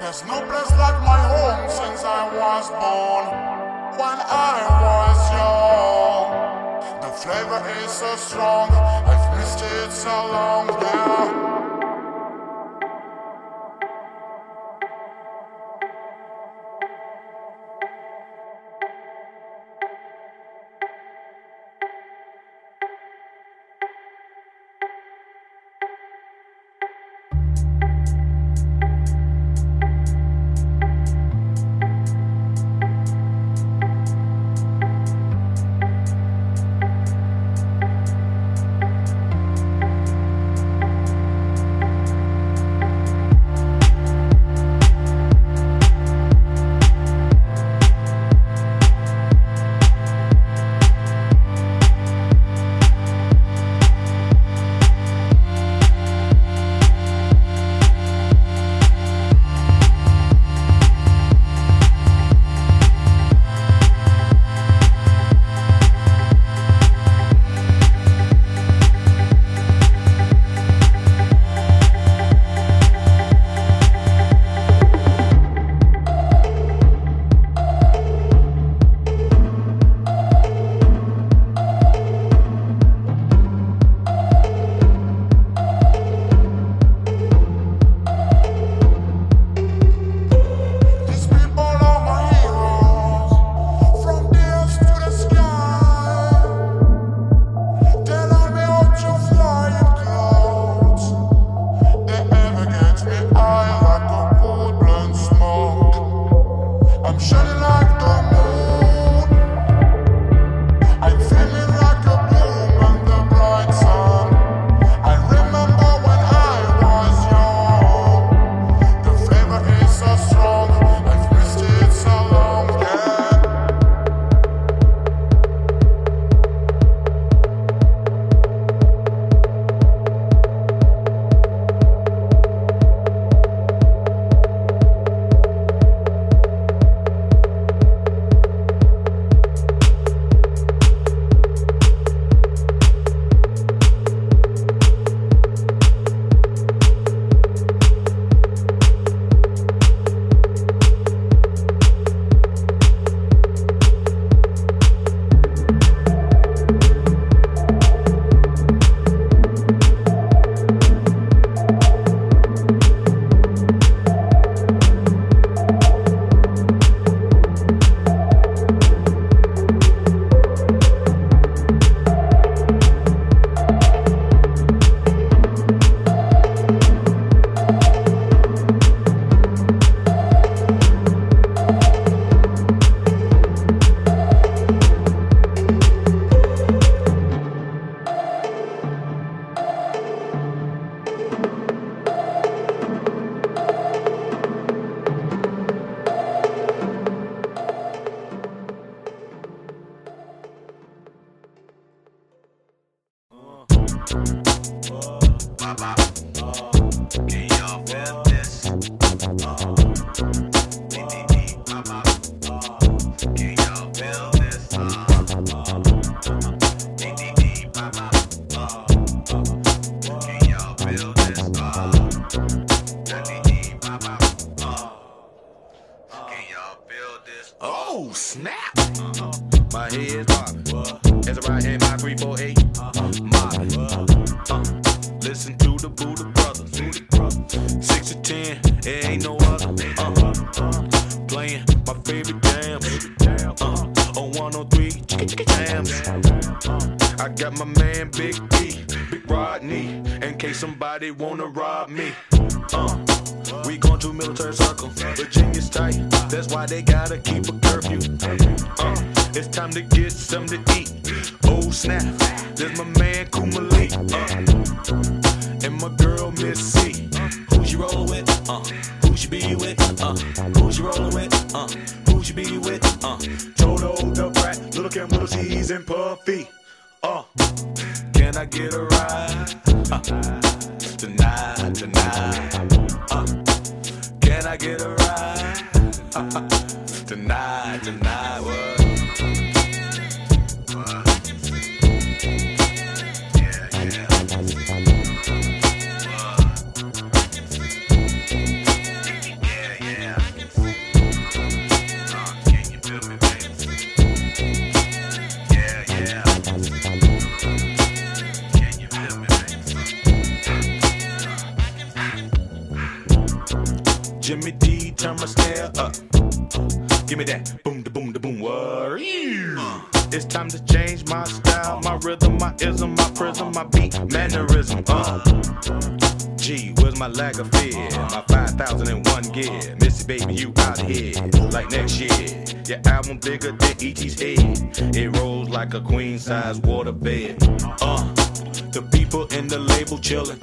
There's no place like my home since I was born. When I was young, the flavor is so strong. I've missed it so long, yeah. Oh, can y'all feel this? Oh. my man Kumalik. Uh, and my girl Miss 5001 gear. Missy, baby, you out here. Like next year. Your album bigger than E.T.'s head. It rolls like a queen size water bed. Uh. The people in the label chillin'.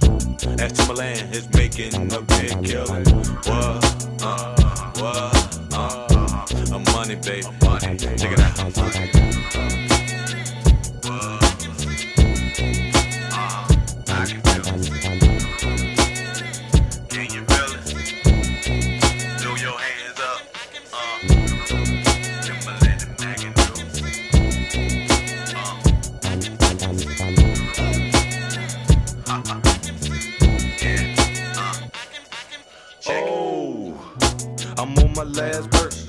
As Timbaland is making a big killin'. What? Uh, what? Uh, uh, money, baby. Money. Check it out. Last verse.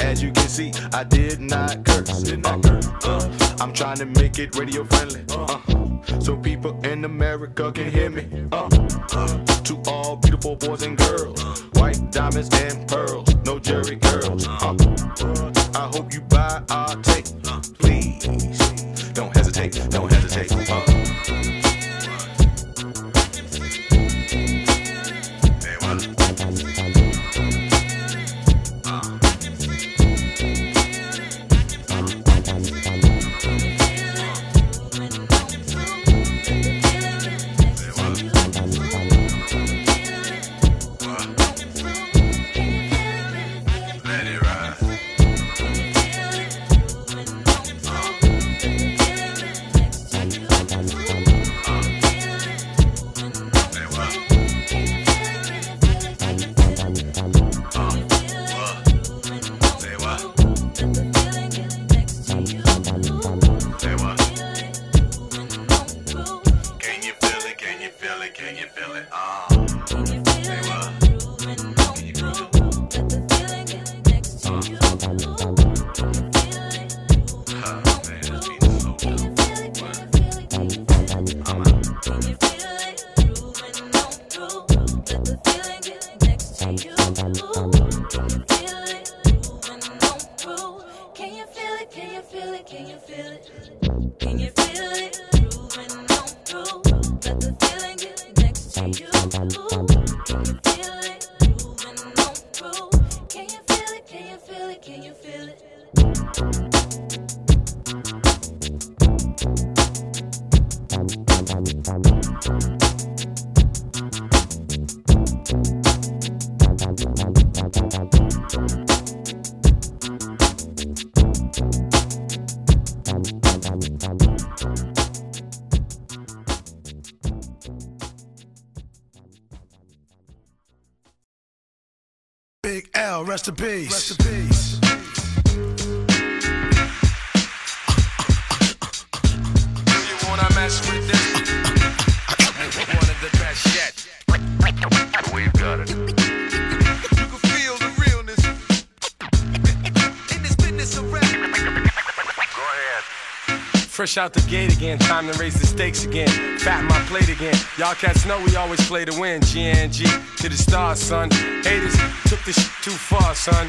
As you can see, I did not curse. Uh, uh, I'm trying to make it radio friendly. Uh, so people in America can hear me. Uh, uh, to all beautiful boys and girls, white diamonds and pearls, no Jerry girls. Uh, I hope you buy our tape. Please, L, Fresh out the gate again, time to raise the stakes again. Fat my plate again. Y'all cats know we always play to win. GNG to the stars, son. Haters took this shit too far, son.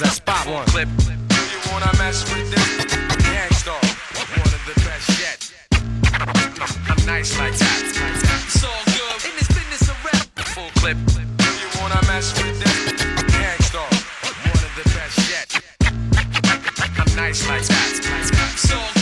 I spot one. Clip. Do you wanna mess with this? Gang Starr, one of the best yet. I'm nice like that. It's all good in this business of rap. Full clip. You wanna mess with this? Gang Starr, one of the best yet. I'm nice like that. It's all good.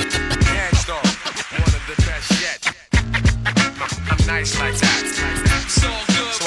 nice like that. So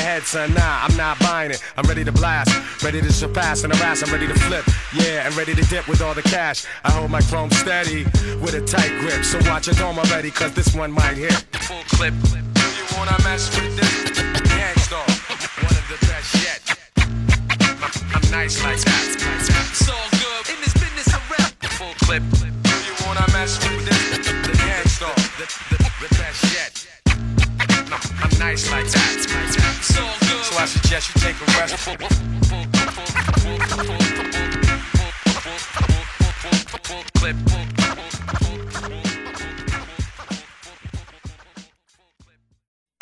head, son. Nah, I'm not buying it. I'm ready to blast. Ready to surpass and harass. I'm ready to flip. Yeah, and ready to dip with all the cash. I hold my chrome steady with a tight grip. So watch your dome already, cause this one might hit. Full clip. You wanna mess with this? Gang Starr, one of the best yet. I'm nice like that. It's all good in this business of rap. Full clip. You wanna mess with this? The Gang Starr, the, the, the best yet nice like that. So, so I suggest you take a rest.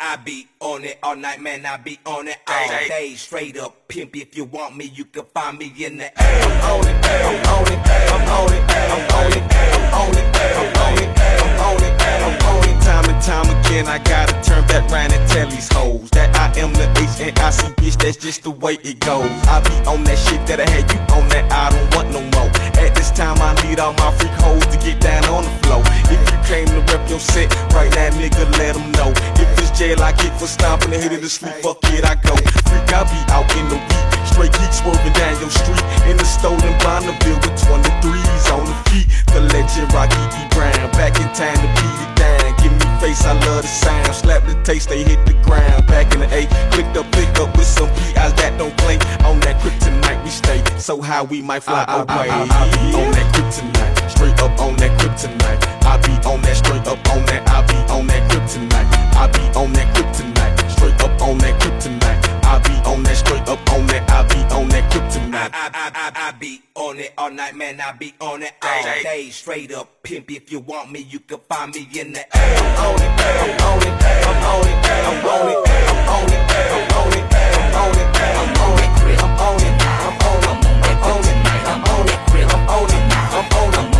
I be on it all night, man. I be on it all day. Straight up pimp. If you want me, you can find me in the air. I'm on it, I'm on it, I'm on it, I'm on it, I'm on it, I'm on it, I'm on it, I'm on it. Time and time again, I got turn back round and tell these hoes that I am the H and I see bitch. That's just the way it goes. I be on that shit that I had you on that. I don't want no more. At this time, I need all my freak hoes to get down on the floor. If you came to rep your set right now, nigga, let them know. If it's jail, I get for stomping and hitting the sleep. Fuck it, I go. Freak, I be out in the week. Straight geek swerving down your street in the stolen Bonneville with 23s on the feet. The legend Rocky E. Brown back in time to beat it down. Give me face, I love the sound. Slap the taste, they hit the ground. Back in the A, clicked up, pick up with some PIs that don't play. On that kryptonite we stay. So how we might fly away. I, be on that kryptonite, straight up on that kryptonite. I be on that straight up on that. I be on that kryptonite. I be on that kryptonite, straight up on that kryptonite. I be on that straight up on that. I be on that kryptonite. I, I, I, I be on it all night, man. I be on it all day. Straight up pimp. If you want me, you can find me in the A. I'm on it, I'm on it, I'm on it, I'm on it, I'm on it, I'm on it, I'm on it, I'm on it, I'm on it, I'm on it, I'm on it, I'm on it, I'm on it, I'm on it,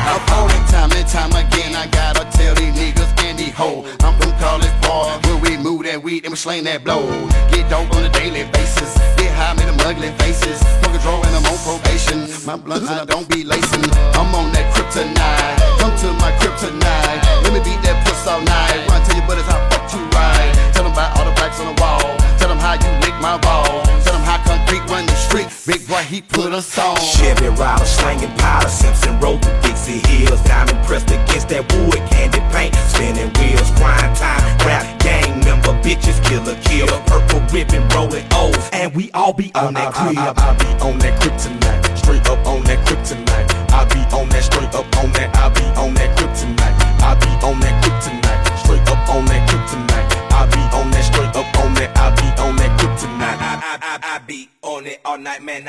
It. Time and time again, I gotta tell these niggas and these. I'm from college boy. When we move that weed and we sling that blow. Get dope on a daily basis. Get high, make them ugly faces. A draw and I'm on probation. My blunts and I don't be lacing. I'm on that kryptonite. Come to my kryptonite. Let me beat that puss all night. Run tell your buddies how fuck you ride. Tell them about all the blacks on the wall. Tell them how you lick my ball. Tell them how concrete run the street. Big boy, he put us on. Chevy rider slanging powder, Simpson road to Dixie Hills. Diamond pressed against that wood, candy paint, spinning wheels, crime time, rap gang member, bitches, kill killer, kill, purple ribbon, rolling O's, and we all be on that I, crib. I, I, I be on that kryptonite, straight up on that kryptonite. I be on that straight up on that. I be on that kryptonite.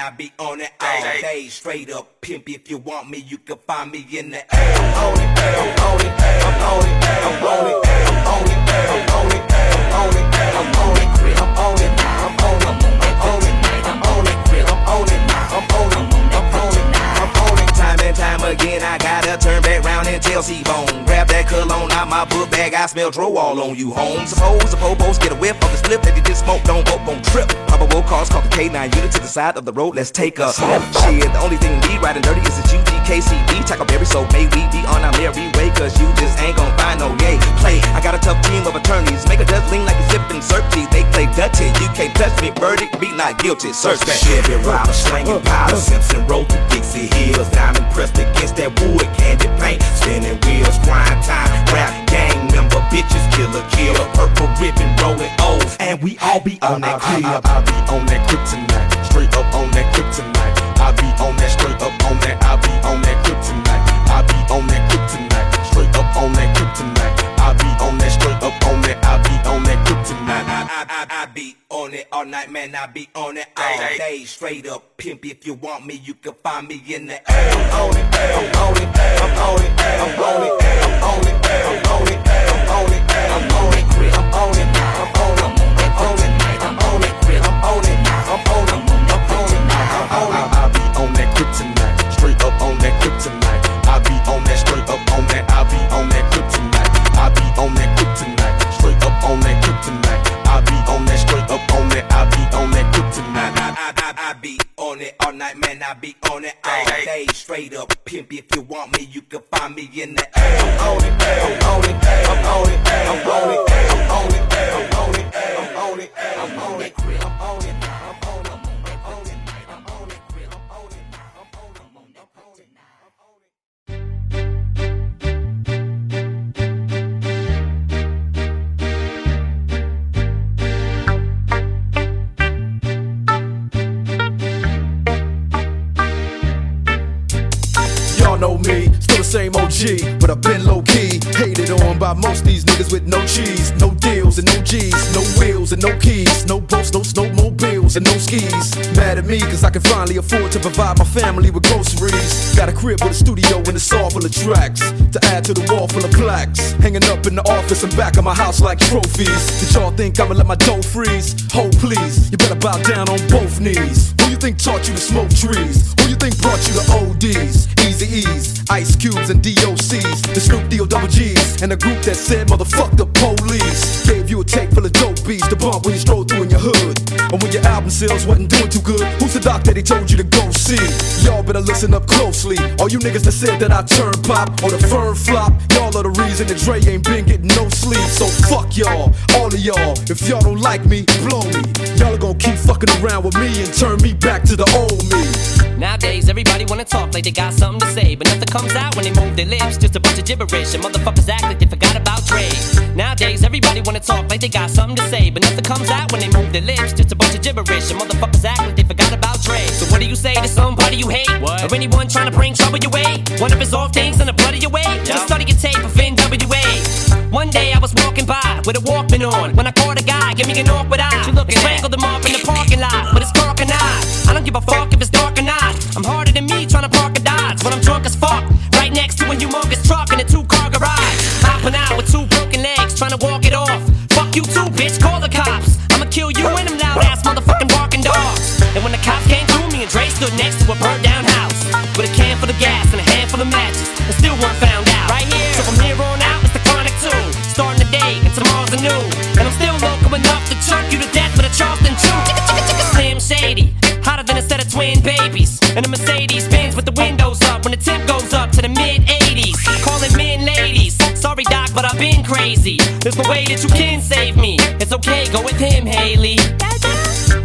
I be on it all day. Straight up pimp, if you want me, you can find me in the air. I'm on it, I'm on it, I'm on it, I'm on it, I'm on it, I'm on it, I'm on it, I'm on it, I'm on it, I'm on it, I'm on it, I'm on it, I'm on it, I'm on it I'm on it, time and time again, I gotta turn back round and Chelsea bone. Grab that cologne out my book bag, I smell draw all on you, home. Suppose the popos get a whiff of the slip that you just smoke, don't vote, don't trip. Probable cause, call the K9 unit to the side of the road, let's take a smoke. Shit, the only thing we riding dirty is the UGKCB. Tackleberry, so may we be on our merry way, cause you just ain't gon' find no yay. Play, I got a tough team of attorneys. Make a does lean like it's sipping Serpty. They play Dutty, you can't touch me. Verdict, be not guilty. Search that. Chevy rider slanging uh, uh. powder, Simpson road to Dixie Hills, diamond pressed against that wood candy paint, spinning wheels, grind time, rap gang member, bitches killer, killer, purple ribbon rolling O's, and we all be on that I, I, clear. I, I be on that kryptonite, straight up on that kryptonite. I be on that straight up on that. I be on that kryptonite. I be on that kryptonite, straight up on that kryptonite. I be on that straight up on that. I be on that kryptonite. I, I, I, I it all night, man. I be on it all day. Straight up pimp. If you want me, you can find me in the air. I'm on it, I'm on it, I'm on it, I'm on it, I'm on it, I'm on it, I'm on it, I'm on it, I'm on it, I'm on it, I'm on it, I'm on it, I'm on it, I'm on it, I'm on it, I'm on it. I, be on that kryptonite, straight up on that kryptonite. I be on that straight up on that. I be on that kryptonite. I be on that kryptonite, night, man, I be on it all day. Straight up pimp, if you want me, you can find me in the air. I'm on it, I'm on it, I'm on it, I'm on it, I'm on it, I'm on it, I'm on it, I'm on it. But I've been low key. Hated on by most these niggas with no cheese, no deals and no G's, no wheels and no keys, no boats, no snowmobiles and no skis. Mad at me cause I can finally afford to provide my family with groceries. Got a crib with a studio and it's all full of tracks to add to the wall full of plaques. Hanging up in the office and back of my house like trophies. Did y'all think I'ma let my dough freeze? Hold please, you better bow down on both knees. Who you think taught you to smoke trees? Who you think brought you to ODs? Eazy-E's, Ice Cubes, and DOCs. The Snoop D O double G's. And a group that said, motherfuck the police. Gave you a tape full of dope beats to bump when you stroll through in your hood. And when your album sales wasn't doing too good, who's the doc that he told you to go see? Y'all better listen up closely. All you niggas that said that I turn pop or the firm flop, y'all are the reason that Dre ain't been getting no sleep. So fuck y'all, all of y'all. If y'all don't like me, blow me. Y'all are gonna keep fucking around with me and turn me back to the old me. Nowadays, everybody wanna talk like they got something to say, but nothing comes out when they move their lips. Just a bunch of gibberish, and motherfuckers act like they forgot about Dre. Nowadays, everybody wanna talk like they got something to say, but nothing comes out when they move their lips. Just a bunch of gibberish, and motherfuckers act like they forgot about Dre. So what do you say to somebody you hate, What? or anyone trying to bring trouble your way? One of his off things in the blood of your way. Just study your tape of NWA. One day I was walking by with a Walkman on when I caught a guy, give me an awkward eye. You looking strangled him off in the parking lot but it's dark and eye. I don't give a fuck if it's dark or not. I'm harder than me trying to park a Dodge when I'm drunk as fuck. Right next to a humongous truck in a two car garage. Hopping out with two a burnt down house with a can full of gas and a handful of matches, and still weren't found out. Right here, so from here on out, it's the chronic two. Starting the day and tomorrow's a new. And I'm still local enough to choke you to death with a Charleston chew. Chicka, chicka, chicka, Slim Shady, hotter than a set of twin babies. And a Mercedes Benz with the windows up when the tip goes up to the mid 80s. Calling men ladies. Sorry, Doc, but I've been crazy. There's no way that you can save me. It's okay, go with him, Hailie.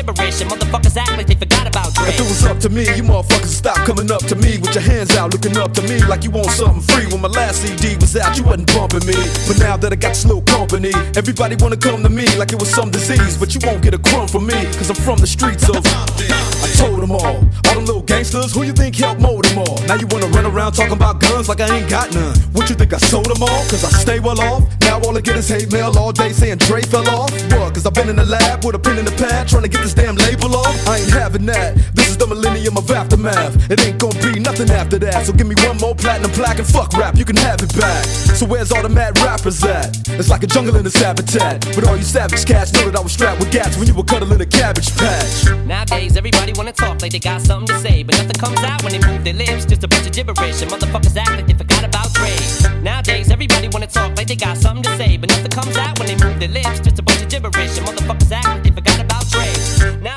gibberish, and motherfuckers act like they forgot about Dre. If it was up to me, you motherfuckers stop coming up to me with your hands out, looking up to me like you want something free. When my last CD was out, you wasn't bumping me. But now that I got this little company, everybody wanna come to me like it was some disease. But you won't get a crumb from me, cause I'm from the streets of. I told them all. All them little gangsters, who you think helped mold them all? Now you wanna run around talking about guns like I ain't got none. What you think I sold them all? Cause I stay well off. Now all I get is hate mail all day saying Dre fell off. What? Cause I've been in the lab with a pen in the pad trying to get this damn label off. I ain't having that. This is the millennium of aftermath. It ain't gonna be nothing after that. So give me one more platinum plaque and fuck rap, you can have it back. So where's all the mad rappers at? It's like a jungle in this habitat. But all you savage cats know that I was strapped with gats when you were cuddling a cabbage patch. Nowadays, everybody wanna talk like they got something to say, but nothing comes out when they move their lips. Just a bunch of gibberish, and motherfuckers act like they forgot about Dre. Nowadays, everybody wanna talk like they got something to say, but nothing comes out when they move their lips. Just a bunch of gibberish, and motherfuckers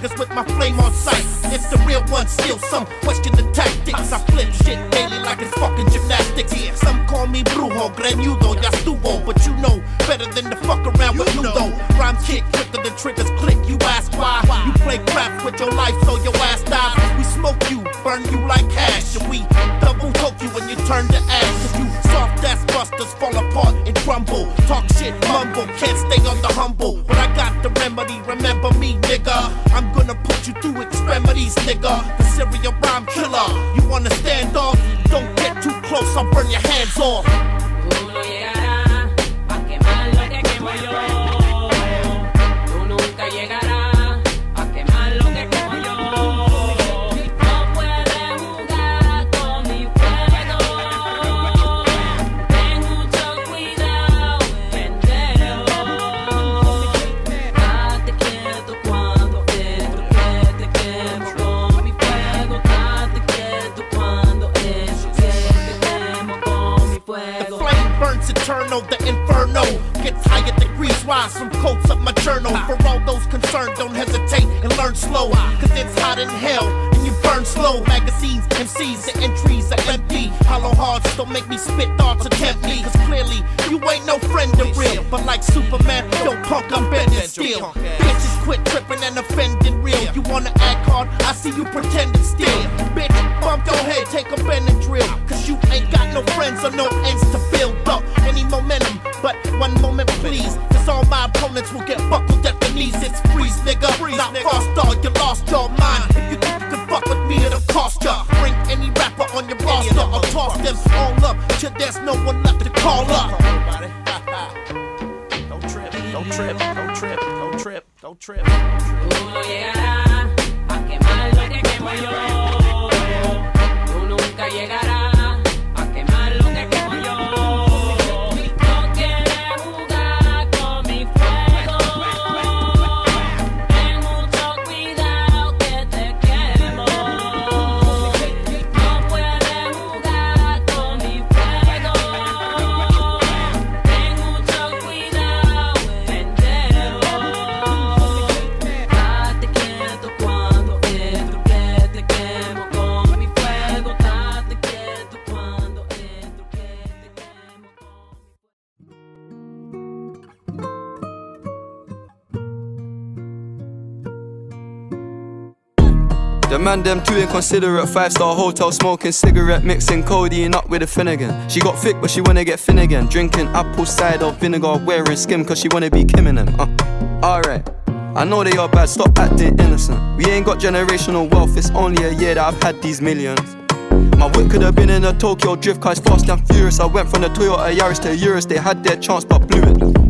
Niggas with my flame on sight. It's the real one, still some question the tactics. I flip shit daily like it's fucking gymnastics. Yeah, Some call me brujo, granudo, spit don't trip. Uno llegará a quemar lo que quemo yo. Tú nunca llegarás man them too inconsiderate. Five star hotel smoking cigarette, mixing codeine up with a Finnegan. She got thick, but she wanna get thin again. Drinking apple cider vinegar, wearing skim, cause she wanna be Kim and them. Uh, alright. I know they are bad, stop acting innocent. We ain't got generational wealth, it's only a year that I've had these millions. My whip could have been in a Tokyo drift car, fast and furious. I went from the Toyota Yaris to Urus, they had their chance but blew it.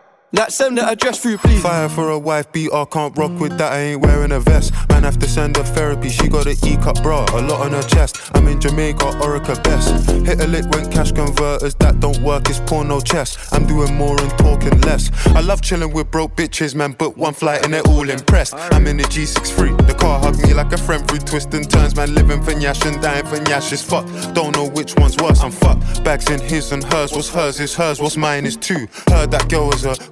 Let's send the address through, please. Fire for a wife beater, can't rock with that, I ain't wearing a vest. Man, have to send her therapy, she got an E cup bra, a lot on her chest. I'm in Jamaica, Orica best. Hit a lick when cash converters, that don't work, it's porno chess. I'm doing more and talking less. I love chilling with broke bitches, man, but one flight and they're all impressed. I'm in the G63, the car hugged me like a friend through twists and turns, man, living for Nyash and dying for Nyash is fuck. Don't know which one's worse, I'm fucked. Bags in his and hers, what's hers is hers, what's mine is two. Heard that girl was a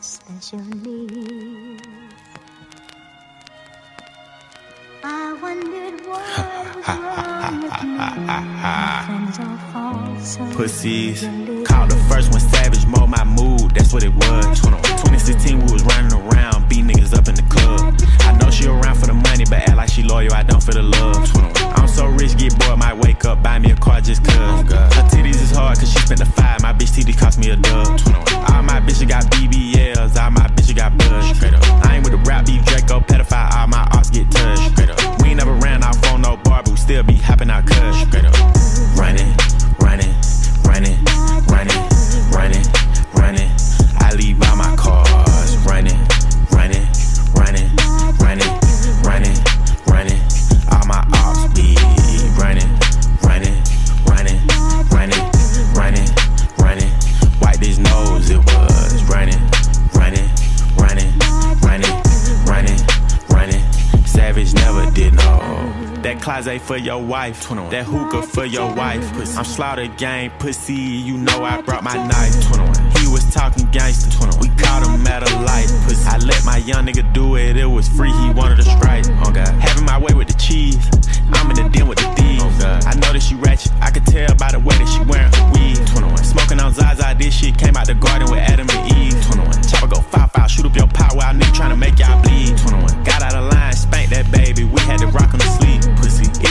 Special needs. I wondered what was wrong with me. All fall so Pussies. Called the first one savage, mold my mood, that's what it was. 2016, we was running around, beat niggas up in the club. I know she around for the money, but act like she loyal, I don't for the love. I'm so rich, get bored, might wake up, buy me a car just cuz. Her titties is hard, cause she spent the five, my bitch titty cost me a dub. All my bitches got BBLs, all my bitches got buzz. I ain't with the rap beef, Draco, pedophile, all my arts get touched. We ain't never ran off on no bar, but we still be hopping out cuss. Running, running, running, running, running, running. That closet eh, for your wife, that hookah for your wife. I'm slaughter gang pussy, you know I brought my knife. He was talking gangster, we caught him at a light. Pussy. I let my young nigga do it, it was free, he wanted a strike. Oh God. Having my way with the cheese, I'm in the den with the thieves. Oh God. I know that she ratchet, I could tell by the way that she wearing her weed. Smoking on Zaza, this shit came out the garden with Adam and Eve. 21. Chopper go five five, shoot up your pot while I nigga to make y'all bleed. 21. Got out of line, spanked that baby, we had to rock on the sleep.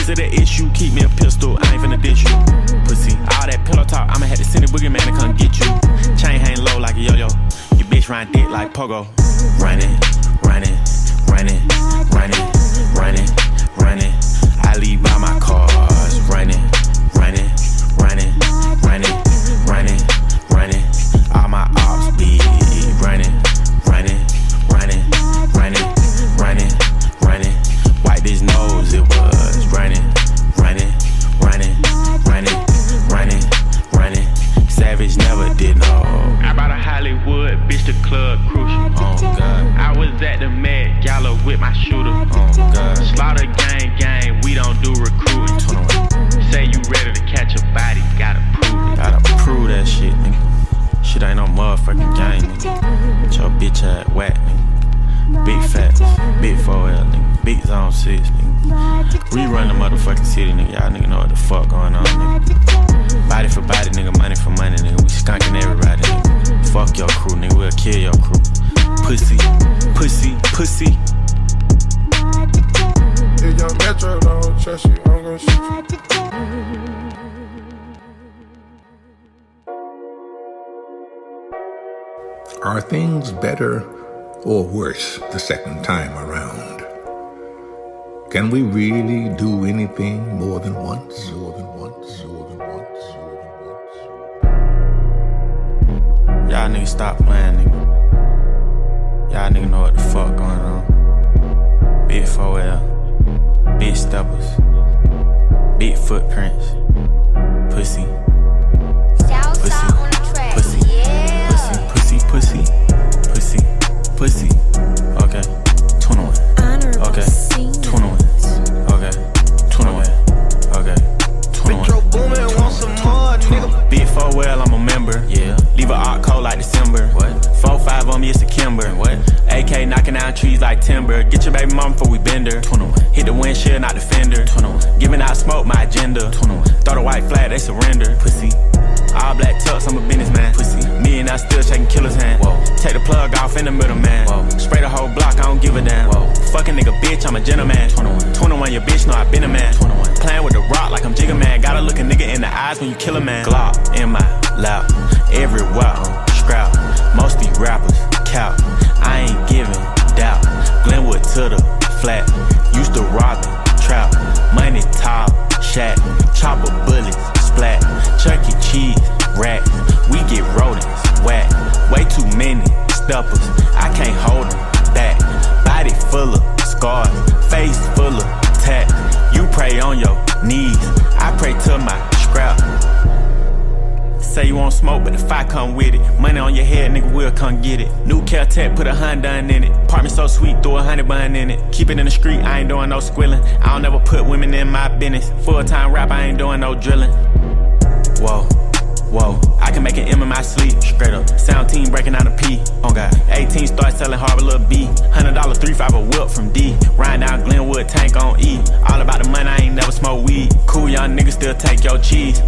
Is it an issue? Keep me a pistol, I ain't finna ditch you. Pussy, all that pillow talk, I'ma have to send a boogie man to come get you. Chain hang low like a yo yo. Your bitch run dick like pogo. Running, running, running, running, running, running. I leave by my car. Can we really do anything more than once? More than once? More than once? Y'all niggas stop playing, nigga. Y'all niggas know what the fuck going on. Big 4L, big steppers, big footprints, pussy. Pussy, pussy, pussy, pussy, pussy, pussy. Okay, me, it's a Kimber. What? AK knocking down trees like timber. Get your baby mom before we bend her. 21. Hit the windshield, not the fender. 21. Giving out smoke, my agenda. 21. Throw the white flag, they surrender. Pussy. All black tux, I'm a businessman. Pussy. Me and I still shaking killer's hand. Whoa. Take the plug off in the middle, man. Whoa. Spray the whole block, I don't give a damn. Whoa. Fucking nigga, bitch, I'm a gentleman. 21. 21, your bitch, know I been a man. 21. Playing with the rock like I'm Jigga Man. Gotta look a nigga in the eyes when you kill a man. Glock in my lap. Everywhere I'm scrap. Most these rappers I ain't giving doubt. Glenwood to the flat. Used to rob it, trap. Money top, shack. Chopper bullets, splat. Chuck E. Cheese, rack. We get rodents, whack. Way too many steppers. I can't hold them back. Body full of scars. Face full of tats. You pray on your knees. I pray to my scrap. Say you won't smoke, but if I come with it. Money on your head, nigga, we will come get it. New Caltech, put a Honda in it. Apartment so sweet, throw a honey bun in it. Keep it in the street, I ain't doing no squilling. I don't ever put women in my business. Full time rap, I ain't doing no drilling. Whoa, whoa. I can make an M in my sleep, straight up. Sound team breaking out a P. On God. 18 start selling hard with Lil B. $100 3 5 a whip from D. Riding down Glenwood, tank on E. All about the money, I ain't never smoke weed. Cool young niggas still take your cheese.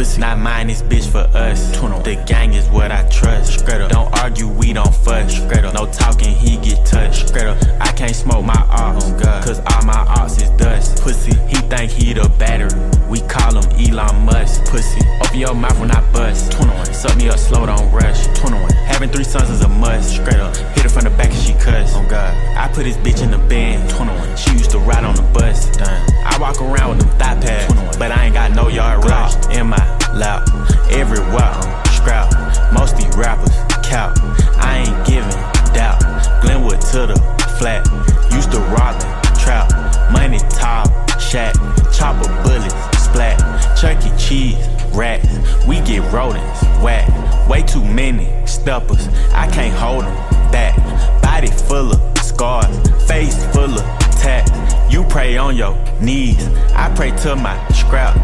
Pussy, not mine, this bitch for us. The gang is what I trust. Straight up. Don't argue, we don't fuss. Straight up. No talking, he get touched. Straight up. I can't smoke my ops. Oh God. Cause all my ops is dust. Pussy, he think he the battery. We call him Elon Musk. Pussy, open your mouth when I bust. 21. Suck me up slow, don't rush. 21. Having three sons is a must. Straight up. Hit her from the back and she cuss. Oh God. I put this bitch in the band. 21. She used to ride on the bus. Done. I walk around with them thigh pads. 21. But I ain't got no yard rush. In my lap. Everywhere I'm scrap. Most these rappers count. I ain't giving doubt. Glenwood to the flat. Used to rob and trap. Money top, shack. Chopper bullets, splat. Chuck E. Cheese, rats. We get rodents, whack. Way too many steppers. I can't hold them back. Body full of scars. Face full of tats. You pray on your knees. I pray to my scrap.